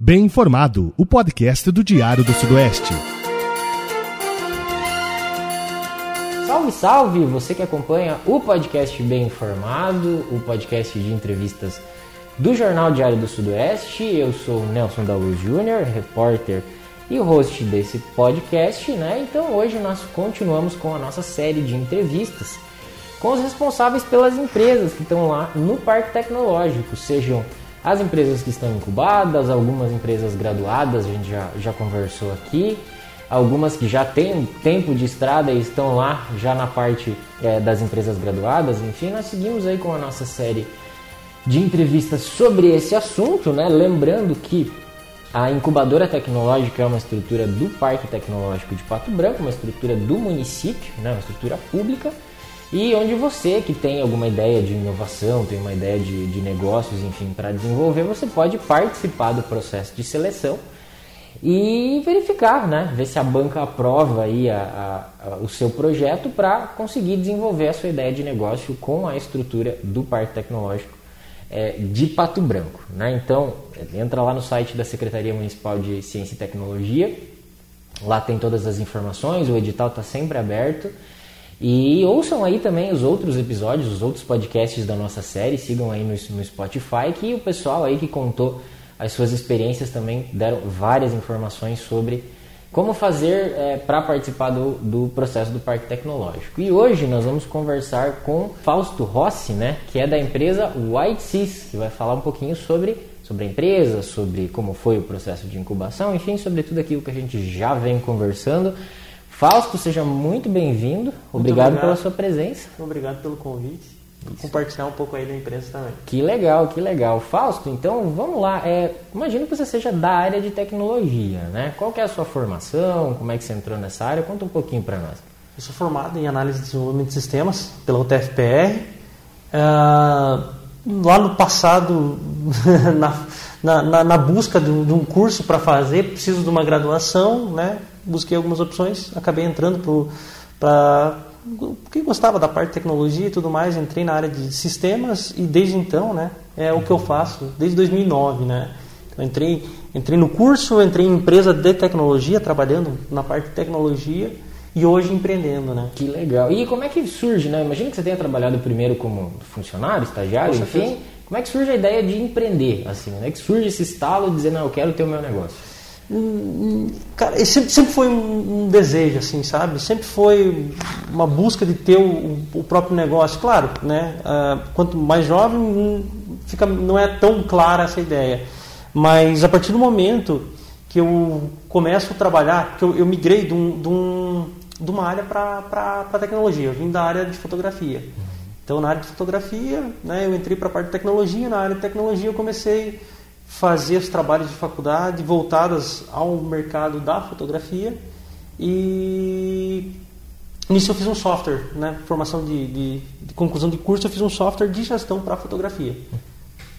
Bem Informado, o podcast do Diário do Sudoeste. Salve, salve! Você que acompanha o podcast Bem Informado, o podcast de entrevistas do Jornal Diário do Sudoeste. Eu sou Nelson da Luz Júnior, repórter e host desse podcast, né? Então hoje nós continuamos com a nossa série de entrevistas com os responsáveis pelas empresas que estão lá no Parque Tecnológico, sejam as empresas que estão incubadas, algumas empresas graduadas, a gente já, já conversou aqui, algumas que já têm tempo de estrada e estão lá já na parte é, das empresas graduadas, enfim, nós seguimos aí com a nossa série de entrevistas sobre esse assunto, né? Lembrando que a incubadora tecnológica é uma estrutura do Parque Tecnológico de Pato Branco, uma estrutura do município, né? uma estrutura pública e onde você que tem alguma ideia de inovação, tem uma ideia de, de negócios, enfim, para desenvolver, você pode participar do processo de seleção e verificar, né? Ver se a banca aprova aí a, a, a, o seu projeto para conseguir desenvolver a sua ideia de negócio com a estrutura do Parque Tecnológico é, de Pato Branco. Né? Então, entra lá no site da Secretaria Municipal de Ciência e Tecnologia, lá tem todas as informações, o edital está sempre aberto. E ouçam aí também os outros episódios, os outros podcasts da nossa série, sigam aí no, no Spotify, que o pessoal aí que contou as suas experiências também deram várias informações sobre como fazer é, para participar do, do, processo do Parque Tecnológico. E hoje nós vamos conversar com Fausto Rossi, né, que é da empresa White Seas, que vai falar um pouquinho sobre, sobre a empresa, sobre como foi o processo de incubação, enfim, sobre tudo aquilo que a gente já vem conversando. Fausto, seja muito bem-vindo. Obrigado, obrigado, pela sua presença. Obrigado pelo convite. Compartilhar um pouco aí da empresa também. Que legal, que legal. Fausto, então vamos lá. É, imagino que você seja da área de tecnologia, né? Qual é a sua formação? Como é que você entrou nessa área? Conta um pouquinho para nós. Eu sou formado em análise de desenvolvimento de sistemas pela UTFPR. Uh, lá no passado, na, na, na, busca de um, de um curso para fazer, preciso de uma graduação, né? busquei algumas opções, acabei entrando para porque gostava da parte de tecnologia e tudo mais, entrei na área de sistemas e desde então, né, é o que eu faço desde 2009, né. Eu entrei, entrei no curso, entrei em empresa de tecnologia, trabalhando na parte de tecnologia e hoje empreendendo, né. Que legal. E como é que surge, né? Imagina que você tenha trabalhado primeiro como funcionário, estagiário, enfim. Como é que surge a ideia de empreender, assim? Como é que surge esse estalo de dizer, não, eu quero ter o meu negócio? Cara, sempre, sempre foi um, desejo, assim, sabe? Sempre foi uma busca de ter o, o próprio negócio. Claro, né? Uh, quanto mais jovem, fica, não é tão clara essa ideia. Mas a partir do momento que eu começo a trabalhar, que eu, eu migrei de, um, de, um, de uma área para a tecnologia. Eu vim da área de fotografia. Então, na área de fotografia, né, eu entrei para a parte de tecnologia. Na área de tecnologia, eu comecei fazer os trabalhos de faculdade voltadas ao mercado da fotografia e nisso eu fiz um software, né? Formação de, de, de conclusão de curso, eu fiz um software de gestão para fotografia.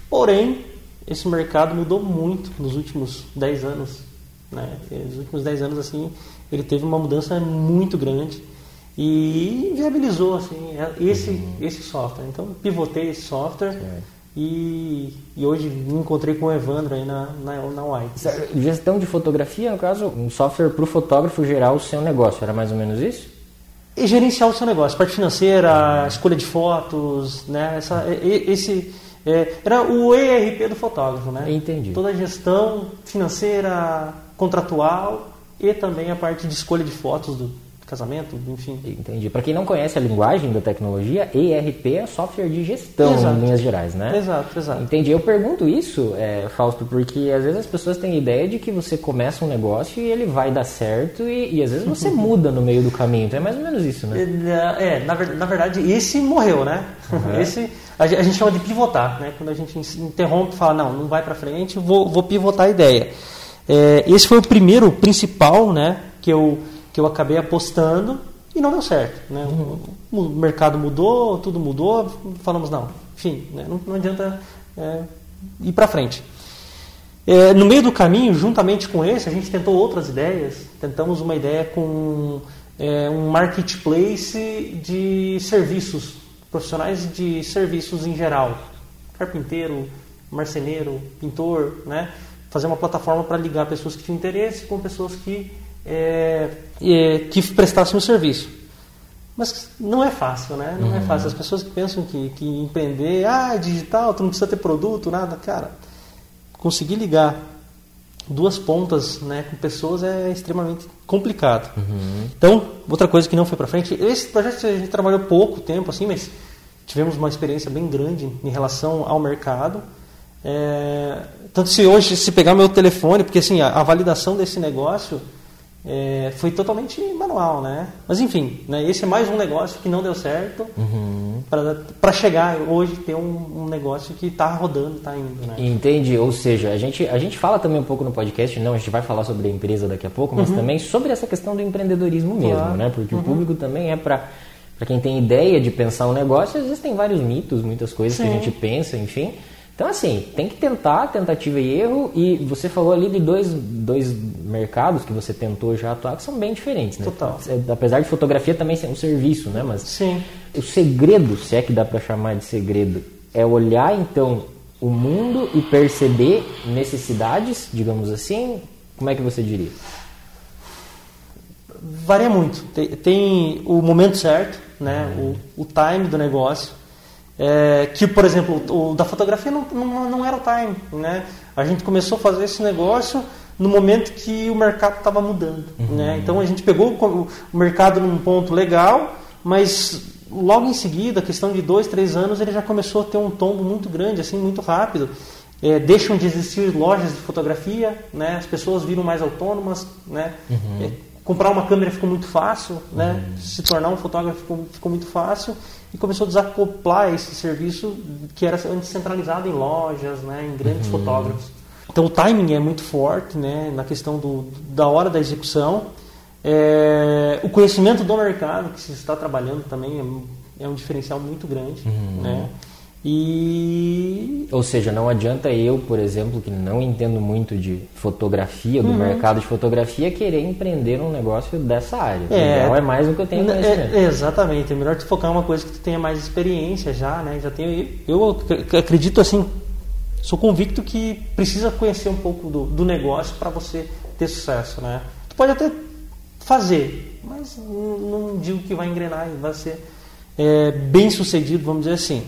Porém, esse mercado mudou muito nos últimos 10 anos. Né? Nos últimos 10 anos, assim, ele teve uma mudança muito grande e viabilizou assim, esse, uhum. esse software. Então, pivotei esse software. Certo e, e, hoje me encontrei com o Evandro aí na, na, na White. Gestão de fotografia, no caso, um software para o fotógrafo gerar o seu negócio, era mais ou menos isso? E gerenciar o seu negócio, parte financeira, escolha de fotos, né? Essa, esse, é, era o ERP do fotógrafo, né? Entendi. Toda a gestão financeira, contratual e também a parte de escolha de fotos do, casamento, enfim. Entendi. Para quem não conhece a linguagem da tecnologia, ERP é software de gestão, exato. em linhas gerais, né? Exato, exato. Entendi. Eu pergunto isso, é, Fausto, porque às vezes as pessoas têm a ideia de que você começa um negócio e ele vai dar certo e, e às vezes você muda no meio do caminho. Então é mais ou menos isso, né? É, é na, na verdade, esse morreu, né? Uhum. Esse a gente chama de pivotar, né? Quando a gente interrompe e fala, não, não vai para frente, vou, vou pivotar a ideia. É, esse foi o primeiro, principal, né? Que eu que eu acabei apostando e não deu certo. Né? O, o mercado mudou, tudo mudou, falamos não, enfim, né? não, não, adianta é, ir para frente. É, no meio do caminho, juntamente com esse, a gente tentou outras ideias. Tentamos uma ideia com é, um marketplace de serviços, profissionais de serviços em geral. Carpinteiro, marceneiro, pintor, né? Fazer uma plataforma para ligar pessoas que tinham interesse com pessoas que, é, é, que prestassem o serviço. Mas não é fácil, né? Não é uhum. é fácil. As pessoas que pensam que, que empreender, ah, é digital, tu não precisa ter produto, nada. Cara, conseguir ligar duas pontas né, com pessoas é extremamente complicado. Uhum. Então, outra coisa que não foi para frente, esse projeto a gente trabalhou pouco tempo, assim, mas tivemos uma experiência bem grande em relação ao mercado. É, tanto se hoje, se pegar meu telefone, porque assim, a, a validação desse negócio é, foi totalmente manual, né? Mas enfim, né, esse é mais um negócio que não deu certo uhum. para chegar hoje ter um, um negócio que está rodando, está indo, né? Entendi, ou seja, a gente, a gente fala também um pouco no podcast, não, a gente vai falar sobre a empresa daqui a pouco, mas uhum. também sobre essa questão do empreendedorismo mesmo, claro. né? Porque uhum. o público também é para para quem tem ideia de pensar um negócio, às vezes tem vários mitos, muitas coisas Sim. que a gente pensa, enfim. Então, assim, tem que tentar, tentativa e erro. E você falou ali de dois, dois mercados que você tentou já atuar que são bem diferentes, né? Total. É, apesar de fotografia também ser um serviço, né? Mas Sim. o segredo, se é que dá para chamar de segredo, é olhar então o mundo e perceber necessidades, digamos assim. Como é que você diria? Varia muito. Tem, tem o momento certo, né? Uhum. O, o time do negócio. É, que, por exemplo, o, da fotografia não, não, não, era o time. Né? A gente começou a fazer esse negócio no momento que o mercado estava mudando. Uhum. Né? Então a gente pegou o, o mercado num ponto legal, mas logo em seguida, questão de dois, três anos, ele já começou a ter um tombo muito grande, assim, muito rápido. É, deixam de existir lojas de fotografia, né? as pessoas viram mais autônomas, né? Uhum. É, comprar uma câmera ficou muito fácil, né? Uhum. se tornar um fotógrafo ficou, ficou muito fácil e começou a desacoplar esse serviço que era antes centralizado em lojas, né, em grandes uhum. fotógrafos. Então o timing é muito forte né, na questão do, da hora da execução. É, o conhecimento do mercado que se está trabalhando também é, é um diferencial muito grande. Uhum. Né? E... Ou seja, não adianta eu, por exemplo, que não entendo muito de fotografia, do uhum. mercado de fotografia, querer empreender um negócio dessa área. É, é mais o que eu tenho é, conhecimento. É, exatamente, é melhor tu focar em uma coisa que tu tenha mais experiência já, né? Já tenho, eu acredito assim, sou convicto que precisa conhecer um pouco do, do negócio para você ter sucesso, né? Tu pode até fazer, mas não, não digo que vai engrenar e vai ser é, bem sucedido, vamos dizer assim.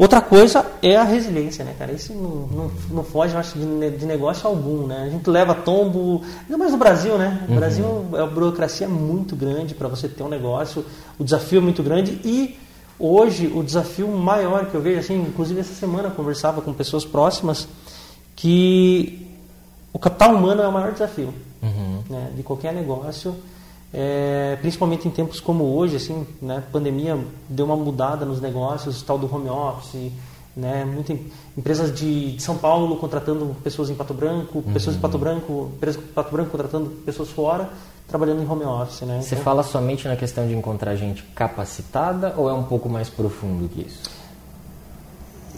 Outra coisa é a resiliência, né, cara? Isso não, não, não foge, eu acho, de, de, negócio algum, né? A gente leva tombo, ainda mais no Brasil, né? No uhum. Brasil, a burocracia é muito grande para você ter um negócio, o desafio é muito grande e hoje o desafio maior que eu vejo, assim, inclusive essa semana eu conversava com pessoas próximas que o capital humano é o maior desafio uhum. né, de qualquer negócio. É, principalmente em tempos como hoje, assim, né, pandemia deu uma mudada nos negócios, tal do home office, né, muitas empresas de, de, São Paulo contratando pessoas em Pato Branco, uhum. pessoas em Pato Branco, empresas em Pato Branco contratando pessoas fora, trabalhando em home office, né? Você então, fala somente na questão de encontrar gente capacitada ou é um pouco mais profundo que isso?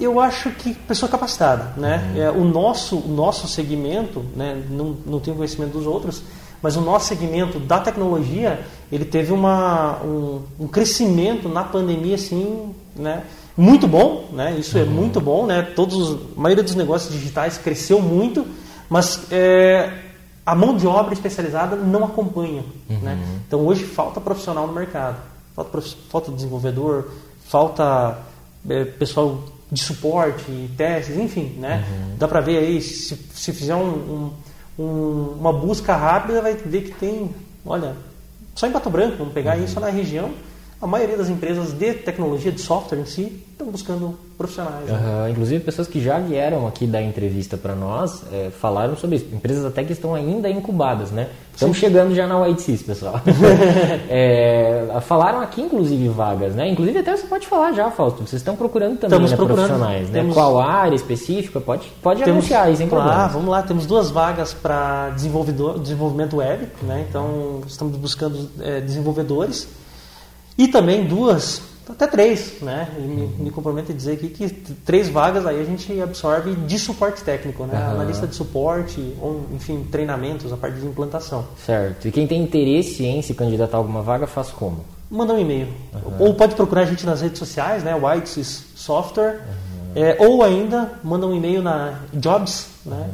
Eu acho que pessoa capacitada, né? Uhum. É, o nosso o nosso segmento, né, não, não tenho conhecimento dos outros, mas o nosso segmento da tecnologia, ele teve uma, um, um crescimento na pandemia, assim, né? Muito bom, né? Isso é uhum. muito bom, né? Todos, a maioria dos negócios digitais cresceu muito, mas é, a mão de obra especializada não acompanha, uhum. né? Então hoje falta profissional no mercado, falta, falta desenvolvedor, falta é, pessoal de suporte, testes, enfim, né? Uhum. Dá para ver aí se, se fizer um, um um, uma busca rápida, vai ver que tem, olha, só em Pato Branco, vamos pegar uhum. isso na região, a maioria das empresas de tecnologia, de software em si, estão buscando profissionais. Né? Uhum. Inclusive, pessoas que já vieram aqui dar entrevista para nós é, falaram sobre isso. Empresas até que estão ainda incubadas, né? Estamos Sim. chegando já na White Seas, pessoal. é, falaram aqui, inclusive, vagas, né? Inclusive, até você pode falar já, Fausto. Vocês estão procurando também né, procurando. profissionais, né? Temos... Qual área específica? Pode, pode temos... anunciar aí, sem problema. Ah, vamos lá. Temos duas vagas para desenvolvimento web, né? Então, estamos buscando é, desenvolvedores e também duas, até três, né? E me, me, comprometo a dizer aqui que três vagas aí a gente absorve de suporte técnico, né? Uhum. Analista de suporte, ou, enfim, treinamentos a parte de implantação. Certo. E quem tem interesse em se candidatar a alguma vaga faz como? Manda um e-mail. Uhum. Ou pode procurar a gente nas redes sociais, né? Whites Software. Uhum. É, ou ainda manda um e-mail na jobs, né?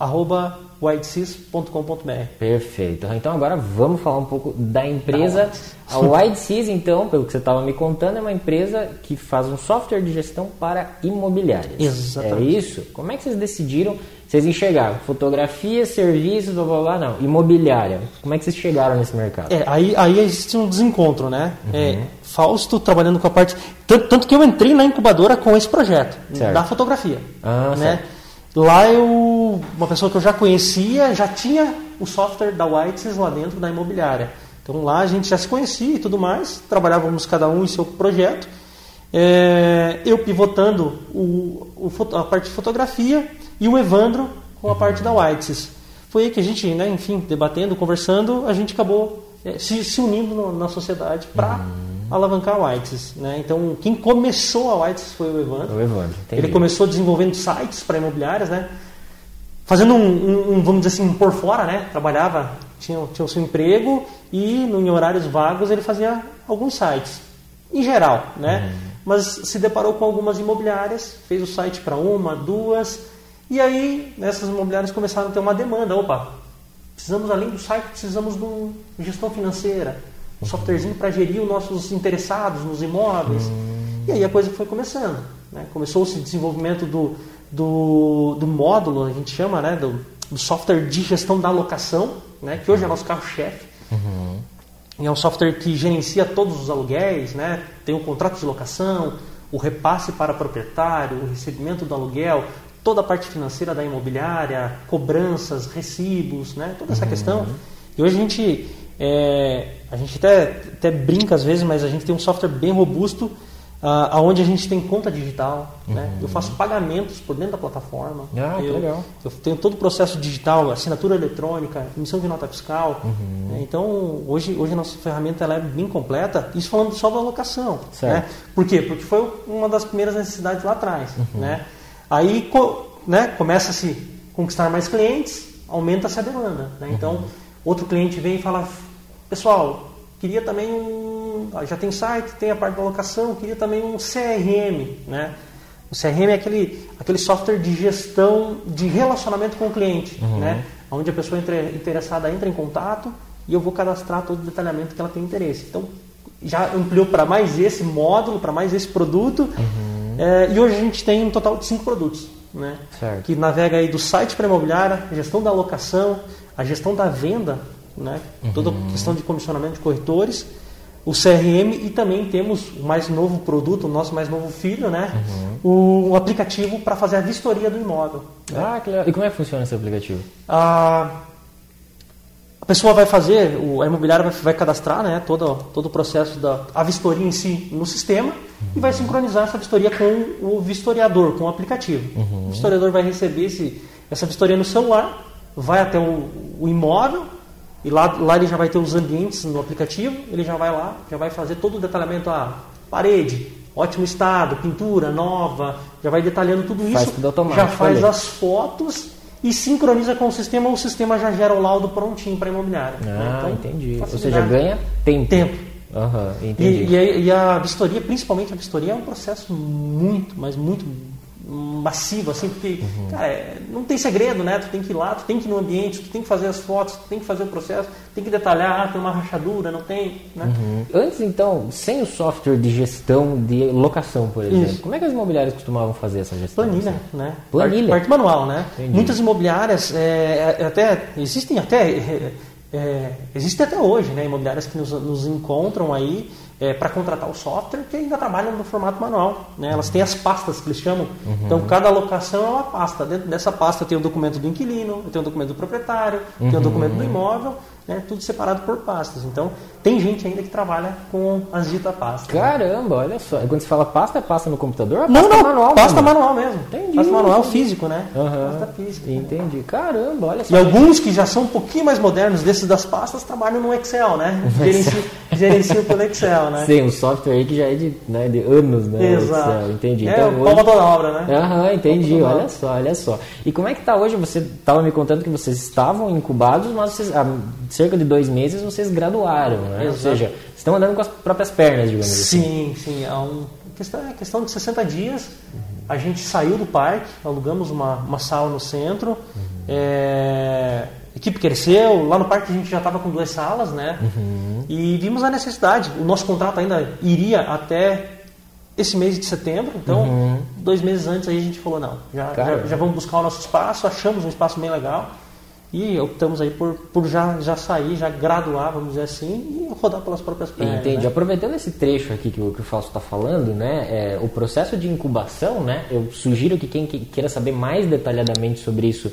arroba whitesys.com.br. Perfeito. Então agora vamos falar um pouco da empresa. A White Seas, então, pelo que você estava me contando, é uma empresa que faz um software de gestão para imobiliárias. Exatamente. É isso? Como é que vocês decidiram? Vocês enxergaram fotografia, serviços, blá blá blá, não. Imobiliária. Como é que vocês chegaram nesse mercado? É, aí, aí existe um desencontro, né? É, Fausto trabalhando com a parte. Tanto, tanto que eu entrei na incubadora com esse projeto, Certo. da fotografia. Ah, né? certo. Lá eu. Uma pessoa que eu já conhecia já tinha o software da Whites lá dentro da imobiliária. Então lá a gente já se conhecia e tudo mais, trabalhávamos cada um em seu projeto. É, eu pivotando o, o a parte de fotografia e o Evandro com a parte da Whites. Foi aí que a gente, né, enfim, debatendo, conversando, a gente acabou é, se, se unindo no- na sociedade para alavancar a Whites. Né? Então, quem começou a Whites foi o Evandro. O Evandro. Ele começou desenvolvendo sites para imobiliárias, né? Fazendo um, um- vamos dizer assim, um por fora, né? Trabalhava, tinha, tinha o seu emprego e em horários vagos ele fazia alguns sites, em geral, né? Mas se deparou com algumas imobiliárias, fez o site para uma, duas, e aí essas imobiliárias começaram a ter uma demanda. Opa, precisamos além do site, precisamos de uma gestão financeira, um softwarezinho para gerir os nossos interessados nos imóveis. E aí a coisa foi começando. Né? Começou-se o desenvolvimento do, do, do módulo, a gente chama, né? do, do software de gestão da locação, né? que hoje é nosso carro-chefe. E é um software que gerencia todos os aluguéis, né? tem o contrato de locação, o repasse para proprietário, o recebimento do aluguel, toda a parte financeira da imobiliária, cobranças, recibos, né? toda essa questão. E hoje a gente, é, a gente até, até brinca às vezes, mas a gente tem um software bem robusto, ah, onde a gente tem conta digital. Né? Eu faço pagamentos por dentro da plataforma. Ah, eu, legal. eu tenho todo o processo digital, assinatura eletrônica, emissão de nota fiscal. Uhum. né? Então, hoje, hoje a nossa ferramenta ela é bem completa. Isso falando só da locação. Certo. Né? Por quê? Porque foi uma das primeiras necessidades lá atrás. Uhum. Né? Aí co- né, começa a se conquistar mais clientes, aumenta-se a demanda. Né? Então, Uhum. outro cliente vem e fala: Pessoal, queria também um. Ah, Já tem site, tem a parte da locação, queria também um CRM. Né? O CRM é aquele, aquele software de gestão de relacionamento com o cliente, né? onde a pessoa entra- interessada entra em contato e eu vou cadastrar todo o detalhamento que ela tem interesse. Então, já ampliou para mais esse módulo, para mais esse produto. É, e hoje a gente tem um total de cinco produtos. Né? Certo. Que navega aí do site para imobiliária, gestão da alocação, a gestão da venda, né? toda a questão de comissionamento de corretores, o CRM e também temos o mais novo produto, o nosso mais novo filho, né? o, o aplicativo para fazer a vistoria do imóvel. Ah, que legal. E como é que funciona esse aplicativo? A, a pessoa vai fazer, o, a imobiliária vai, vai cadastrar né, todo, todo o processo da a vistoria em si no sistema e vai sincronizar essa vistoria com o vistoriador, com o aplicativo. O vistoriador vai receber esse, essa vistoria no celular, vai até o, o imóvel e lá, lá ele já vai ter os ambientes no aplicativo, ele já vai lá, já vai fazer todo o detalhamento, a parede, ótimo estado, pintura nova, já vai detalhando tudo isso. Faz tudo Já faz ali. as fotos e sincroniza com o sistema, o sistema já gera o laudo prontinho para a imobiliária. né? Ah, Então, entendi. Ou seja, ganha tempo. Tempo. Aham, entendi. E, e, a, e a vistoria, principalmente a vistoria, é um processo muito, mas muito massivo, assim, porque, Uhum. cara, é- não tem segredo, né? Tu tem que ir lá, tu tem que ir no ambiente, tu tem que fazer as fotos, tu tem que fazer o processo, tem que detalhar, ah, tem uma rachadura, não tem, né? Uhum. Antes, então, sem o software de gestão de locação, por exemplo, Isso. como é que as imobiliárias costumavam fazer essa gestão? Planilha, assim? né? Planilha. Parte, parte manual, né? Entendi. Muitas imobiliárias, é, é, até existem até é, é, existem até hoje, né? Imobiliárias que nos, nos encontram aí para contratar o software que ainda trabalham no formato manual, né? Elas têm as pastas que eles chamam. Uhum. Então cada locação é uma pasta. Dentro dessa pasta tem o documento do inquilino, tem o documento do proprietário, tem o Uhum. documento do imóvel, né? Tudo separado por pastas. Então tem gente ainda que trabalha com as ditas pastas. né? Caramba, olha só. Quando você fala pasta, é pasta no computador? é Não, pasta não, manual pasta mesmo? manual mesmo. Entendi, Pasta manual entendi. físico, né? Aham. Pasta física. Entendi. Caramba, olha só. E alguns que já são um pouquinho mais modernos, desses das pastas, trabalham no Excel, né? Gerenciam, gerenciam pelo Excel, né? Sim, um software aí que já é de, né, de anos, né? Exato. Excel, entendi. É, então, o hoje... toda obra, né? Aham, entendi. Palma Olha só, olha só. E como é que tá hoje? Você estava me contando que vocês estavam incubados, mas vocês, há cerca de dois meses vocês graduaram, né? Ou seja, vocês estão andando com as próprias pernas, digamos assim. Sim, sim. É um, questão, é questão de 60 dias. a gente saiu do parque, alugamos uma, uma sala no centro. Uhum. É, a equipe cresceu, lá no parque a gente já estava com duas salas, né? Uhum. E vimos a necessidade. O nosso contrato ainda iria até esse mês de setembro, então uhum. dois meses antes aí a gente falou, não, já, já, já, vamos buscar o nosso espaço, achamos um espaço bem legal e optamos aí por, por já, já sair, já graduar, vamos dizer assim, e rodar pelas próprias pernas. Entendi. Né? Aproveitando esse trecho aqui que o, que o Fausto está falando, né, é, o processo de incubação, né, eu sugiro que quem queira saber mais detalhadamente sobre isso,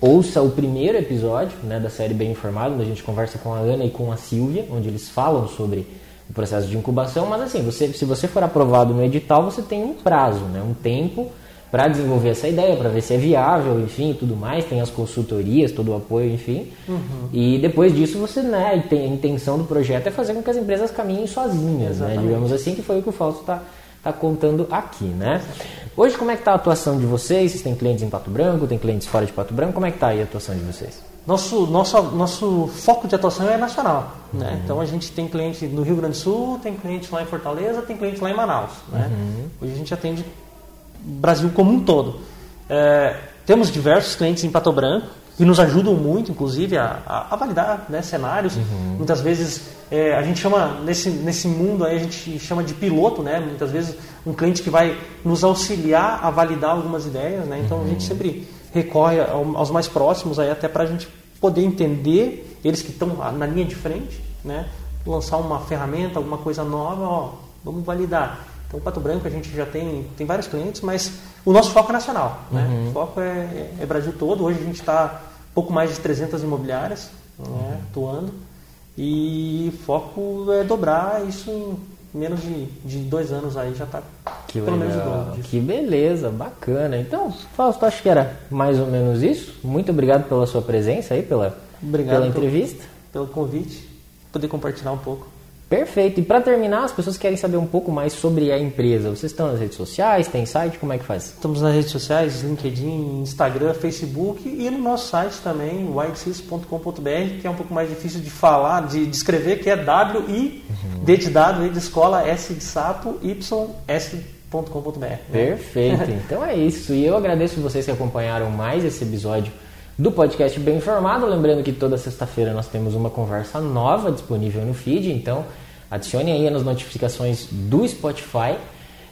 ouça o primeiro episódio né, da série Bem Informado, onde a gente conversa com a Ana e com a Silvia, onde eles falam sobre o processo de incubação, mas assim, você, se você for aprovado no edital, você tem um prazo, né, um tempo para desenvolver essa ideia, para ver se é viável, enfim, tudo mais, tem as consultorias, todo o apoio, enfim. Uhum. E depois disso você, né, tem, a intenção do projeto é fazer com que as empresas caminhem sozinhas, né, digamos assim, que foi o que o Fausto está tá contando aqui, né? Hoje como é que está a atuação de vocês? Vocês têm clientes em Pato Branco, tem clientes fora de Pato Branco? Como é que está aí a atuação de vocês? Nosso, nosso, nosso foco de atuação é nacional. Né? Uhum. Então a gente tem cliente no Rio Grande do Sul, tem cliente lá em Fortaleza, tem cliente lá em Manaus. Né? Uhum. Hoje a gente atende Brasil como um todo. É, temos diversos clientes em Pato Branco que nos ajudam muito, inclusive, a, a, a validar né, cenários. Uhum. Muitas vezes é, a gente chama, nesse, nesse mundo aí, a gente chama de piloto, né? muitas vezes um cliente que vai nos auxiliar a validar algumas ideias. Né? Então uhum. a gente uhum. sempre recorre aos mais próximos aí até para a gente poder entender eles que estão na linha de frente, né? lançar uma ferramenta, alguma coisa nova, ó, vamos validar. Então, Pato Branco a gente já tem, tem vários clientes, mas o nosso foco é nacional. Né? Uhum. O foco é, é, Brasil todo. Hoje a gente está pouco mais de 300 imobiliárias né, uhum. atuando. E o foco é dobrar isso em menos de, de dois anos aí já está pelo menos o dobro Que beleza, bacana. Então, Fausto, acho que era mais ou menos isso. Muito obrigado pela sua presença aí, pela, obrigado pela entrevista. Pelo, pelo convite, poder compartilhar um pouco. Perfeito. E para terminar, as pessoas querem saber um pouco mais sobre a empresa. Vocês estão nas redes sociais? Tem site? Como é que faz? Estamos nas redes sociais, LinkedIn, Instagram, Facebook e no nosso site também, whitesys.com.br, que é um pouco mais difícil de falar, de, escrever, que é W I uhum. D de dado, E de escola, S de sapo, Y S.com.br. Perfeito. Então é isso. E eu agradeço vocês que acompanharam mais esse episódio do podcast Bem Informado. Lembrando que toda sexta-feira nós temos uma conversa nova disponível no feed, então adicione aí nas notificações do Spotify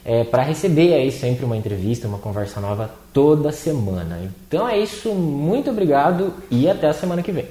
é, para receber aí sempre uma entrevista, uma conversa nova toda semana. Então é isso, muito obrigado e até a semana que vem.